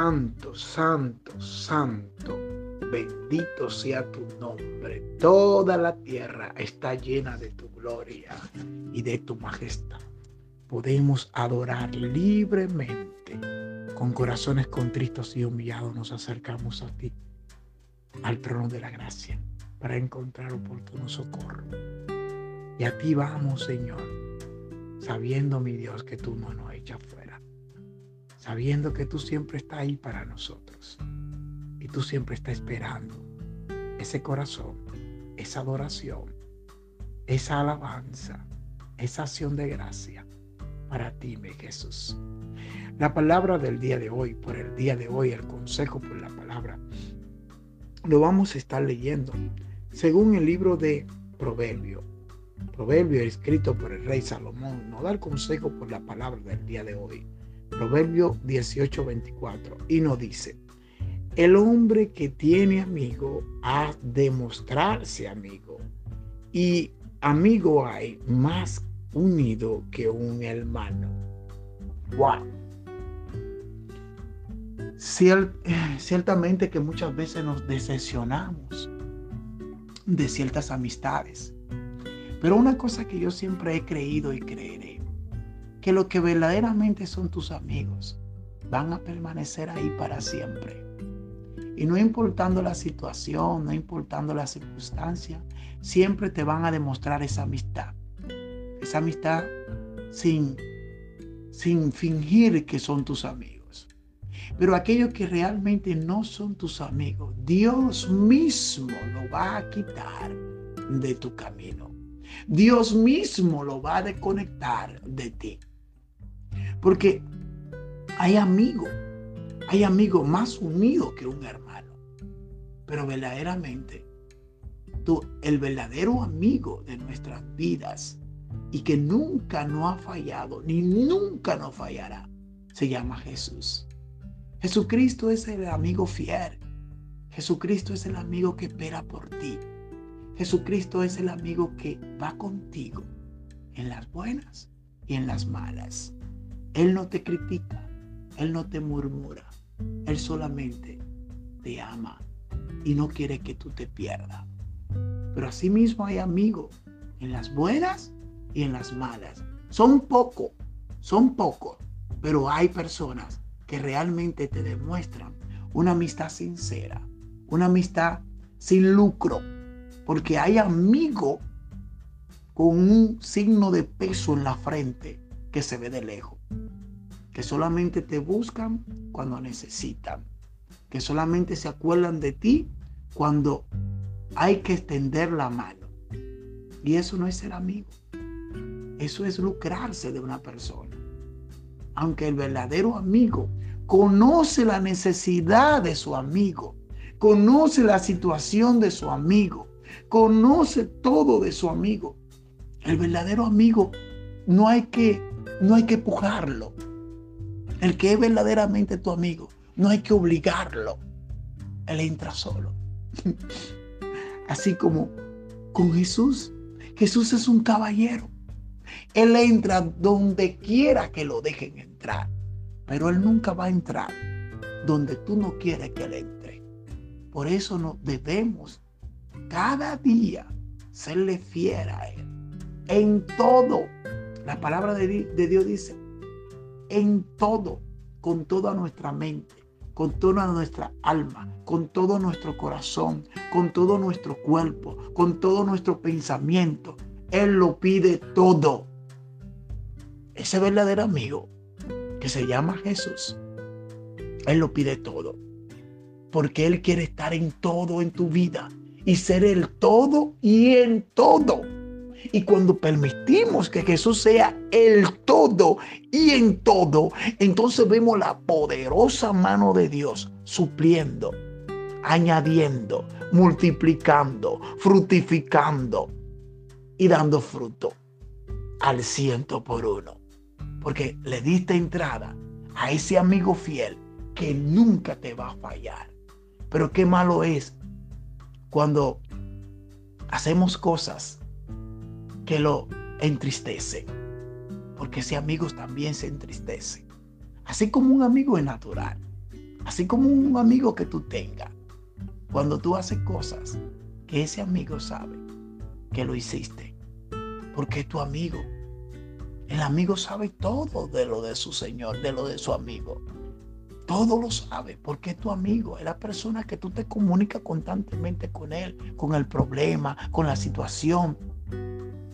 santo, santo, santo. Bendito sea tu nombre. Toda la tierra está llena de tu gloria y de tu majestad. Podemos adorar libremente. Con corazones contristos y humillados nos acercamos a ti, al trono de la gracia, para encontrar oportuno socorro. Y a ti vamos, Señor, sabiendo, mi Dios, que tú no nos echas fuera. Sabiendo que tú siempre estás ahí para nosotros. Y tú siempre estás esperando ese corazón, esa adoración, esa alabanza, esa acción de gracia para ti, mi Jesús. La palabra del día de hoy, por el día de hoy, el consejo por la palabra, lo vamos a estar leyendo según el libro de Proverbio, Proverbio escrito por el rey Salomón nos da el consejo por la palabra del día de hoy. Proverbio 18:24 y nos dice, el hombre que tiene amigo ha de mostrarse amigo y amigo hay más unido que un hermano. Ciertamente que muchas veces nos decepcionamos de ciertas amistades pero una cosa que yo siempre he creído y creeré, que lo que verdaderamente son tus amigos van a permanecer ahí para siempre. Y no importando la situación, no importando la circunstancia, siempre te van a demostrar esa amistad. Esa amistad sin, sin fingir que son tus amigos. Pero aquellos que realmente no son tus amigos, Dios mismo lo va a quitar de tu camino. Dios mismo lo va a desconectar de ti. Porque hay amigos, hay amigos más unidos que un hermano. Pero verdaderamente, tú, el verdadero amigo de nuestras vidas y que nunca no ha fallado, ni nunca no fallará, se llama Jesús. Jesucristo es el amigo fiel. Jesucristo es el amigo que espera por ti. Jesucristo es el amigo que va contigo en las buenas y en las malas. Él no te critica, Él no te murmura, Él solamente te ama y no quiere que tú te pierdas. Pero asimismo hay amigos en las buenas y en las malas. Son pocos, son pocos, pero hay personas que realmente te demuestran una amistad sincera, una amistad sin lucro, porque hay amigos con un signo de peso en la frente que se ve de lejos. Que solamente te buscan cuando necesitan. Que solamente se acuerdan de ti cuando hay que extender la mano. Y eso no es ser amigo. Eso es lucrarse de una persona. Aunque el verdadero amigo conoce la necesidad de su amigo, conoce la situación de su amigo, conoce todo de su amigo. El verdadero amigo no hay que no hay que pujarlo. El que es verdaderamente tu amigo, no hay que obligarlo. Él entra solo. Así como con Jesús. Jesús es un caballero. Él entra donde quiera que lo dejen entrar. Pero Él nunca va a entrar donde tú no quieres que Él entre. Por eso no debemos cada día serle fiel a Él. En todo. La palabra de, Dios dice, en todo, con toda nuestra mente, con toda nuestra alma, con todo nuestro corazón, con todo nuestro cuerpo, con todo nuestro pensamiento. Él lo pide todo. Ese verdadero amigo que se llama Jesús, Él lo pide todo. Porque Él quiere estar en todo en tu vida y ser el todo y en todo. Y cuando permitimos que Jesús sea el todo y en todo, entonces vemos la poderosa mano de Dios supliendo, añadiendo, multiplicando, frutificando y dando fruto al ciento por uno. Porque le diste entrada a ese amigo fiel que nunca te va a fallar. Pero qué malo es cuando hacemos cosas que lo entristecen, porque ese amigo también se entristece. Así como un amigo es natural, Así como un amigo que tú tengas, cuando tú haces cosas que ese amigo sabe que lo hiciste, porque es tu amigo. El amigo sabe todo de lo de su Señor, de lo de su amigo. Todo lo sabe porque es tu amigo, es la persona que tú te comunicas constantemente con él, con el problema, con la situación.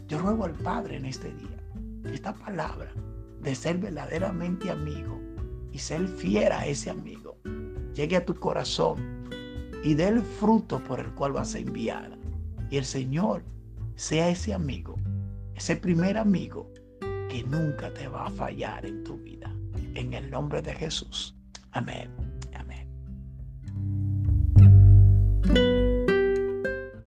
Yo ruego al Padre en este día esta palabra de ser verdaderamente amigo y ser fiel a ese amigo llegue a tu corazón y dé el fruto por el cual vas a enviar. Y el Señor sea ese amigo, ese primer amigo que nunca te va a fallar en tu vida. En el nombre de Jesús. Amén.